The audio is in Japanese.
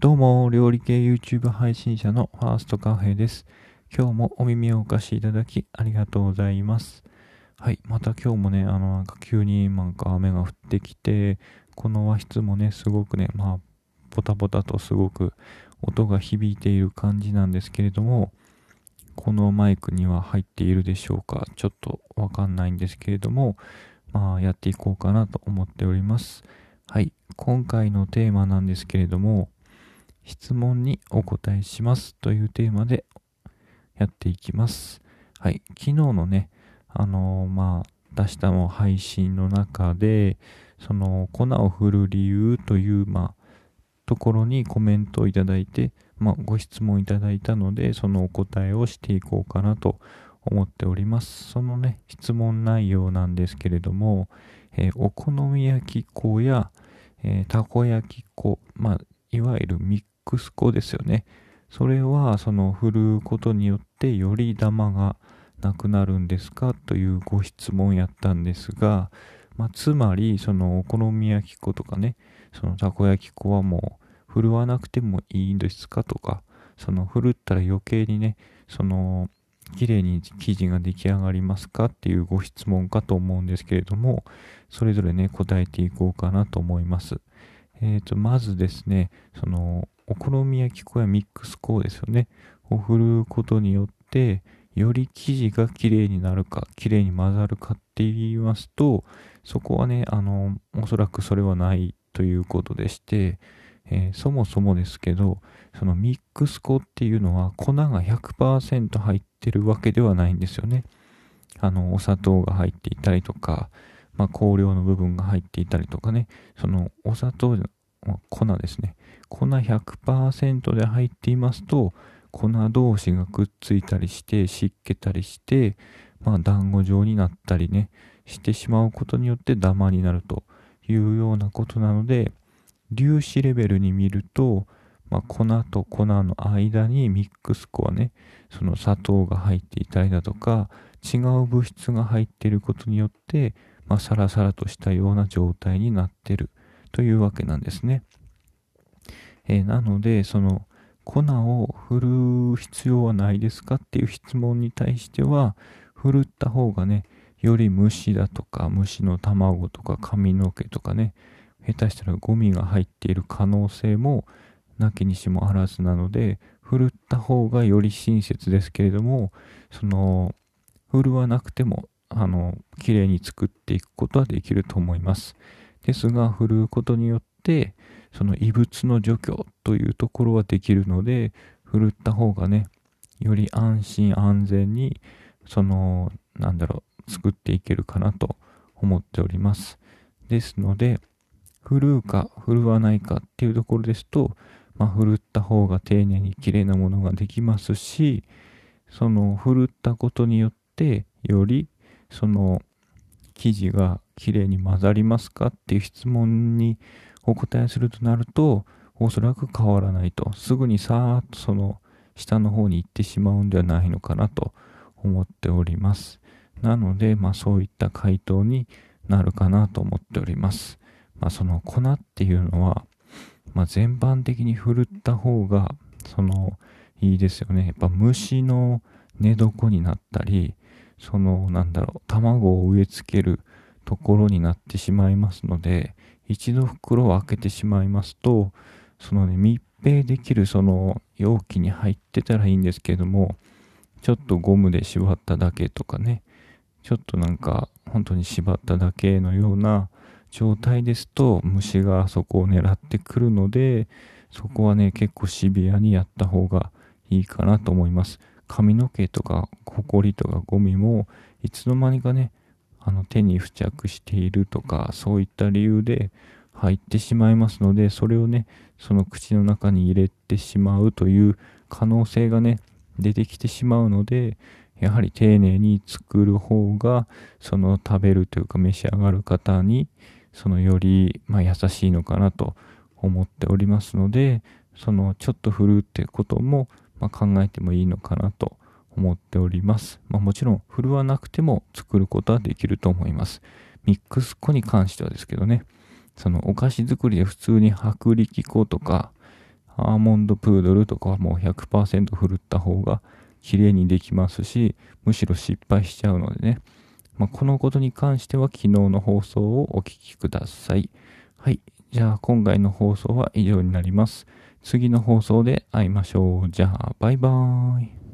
どうも、料理系 YouTube 配信者のファーストカフェです。今日もお耳をお貸しいただきありがとうございます。はい、また今日もね、あの、なんか急になんか雨が降ってきて、この和室もね、すごくね、まあ、ポタポタとすごく音が響いている感じなんですけれども、このマイクには入っているでしょうか？ちょっとわかんないんですけれども、まあ、やっていこうかなと思っております。はい、今回のテーマなんですけれども、質問にお答えしますというテーマでやっていきます。はい、昨日のね、あのー、まあ、出したの配信の中で、その粉を振る理由という、まあ、ところにコメントをいただいて、まあ、ご質問いただいたので、そのお答えをしていこうかなと思っております。そのね、質問内容なんですけれども、えー、お好み焼き粉や、えー、たこ焼き粉、まあ、いわゆるミックス粉ですよね。それはその振ることによってよりダマがなくなるんですかというご質問やったんですが、まあ、つまりそのお好み焼き粉とかねそのたこ焼き粉はもう振るわなくてもいいんですかとかその振るったら余計にねその綺麗に生地が出来上がりますかっていうご質問かと思うんですけれどもそれぞれね答えていこうかなと思いますえっ、ー、とまずですねそのお好み焼き粉やミックス粉ですよね。を振ることによって、より生地が綺麗になるか、綺麗に混ざるかって言いますと、そこはね、あの、おそらくそれはないということでして、えー、そもそもですけど、そのミックス粉っていうのは粉が100%入ってるわけではないんですよね。あの、お砂糖が入っていたりとか、まあ、香料の部分が入っていたりとかね、そのお砂糖粉ですね。粉100%で入っていますと、粉同士がくっついたりして、湿気たりして、まあ、団子状になったりね、してしまうことによってダマになるというようなことなので、粒子レベルに見ると、まあ、粉と粉の間にミックス粉はね、その砂糖が入っていたりだとか、違う物質が入っていることによって、まあ、サラサラとしたような状態になってるというわけなんですね。えー、なので、その粉を振る必要はないですかっていう質問に対しては、振るった方がね、より虫だとか、虫の卵とか髪の毛とかね、下手したらゴミが入っている可能性もなきにしもあらずなので、振るった方がより親切ですけれども、その、振るわなくても、あの、綺麗に作っていくことはできると思います。ですが、振るうことによって、その異物の除去というところはできるので、振るった方がね、より安心安全に、その、なんだろう、作っていけるかなと思っております。ですので、振るうか振るわないかっていうところですと、まあ、振るった方が丁寧に綺麗なものができますし、その振るったことによって、よりその生地が綺麗に混ざりますかっていう質問にお答えするとなると、おそらく変わらないと。すぐにさーっとその下の方に行ってしまうんではないのかなと思っております。なので、まあそういった回答になるかなと思っております。まあその粉っていうのは、まあ全般的に振るった方が、その、いいですよね。やっぱ虫の寝床になったり、その、なんだろう、卵を植え付けるところになってしまいますので、一度袋を開けてしまいますと、そのね、密閉できるその容器に入ってたらいいんですけども、ちょっとゴムで縛っただけとかね、ちょっとなんか本当に縛っただけのような状態ですと虫がそこを狙ってくるので、そこはね、結構シビアにやった方がいいかなと思います。髪の毛とか、ホコリとかゴミも、いつの間にかね、あの手に付着しているとか、そういった理由で入ってしまいますので、それをね、その口の中に入れてしまうという可能性がね、出てきてしまうので、やはり丁寧に作る方が、その食べるというか召し上がる方に、そのより、ま、優しいのかなと思っておりますので、そのちょっと振るってことも、まあ、考えてもいいのかなと思っております。まあ、もちろん、振るわなくても作ることはできると思います。ミックス粉に関してはですけどね、そのお菓子作りで普通に薄力粉とか、アーモンドプードルとかはもう100%振るった方が綺麗にできますし、むしろ失敗しちゃうのでね。まあ、このことに関しては昨日の放送をお聞きください。はい。じゃあ今回の放送は以上になります。次の放送で会いましょう。じゃあ、バイバーイ。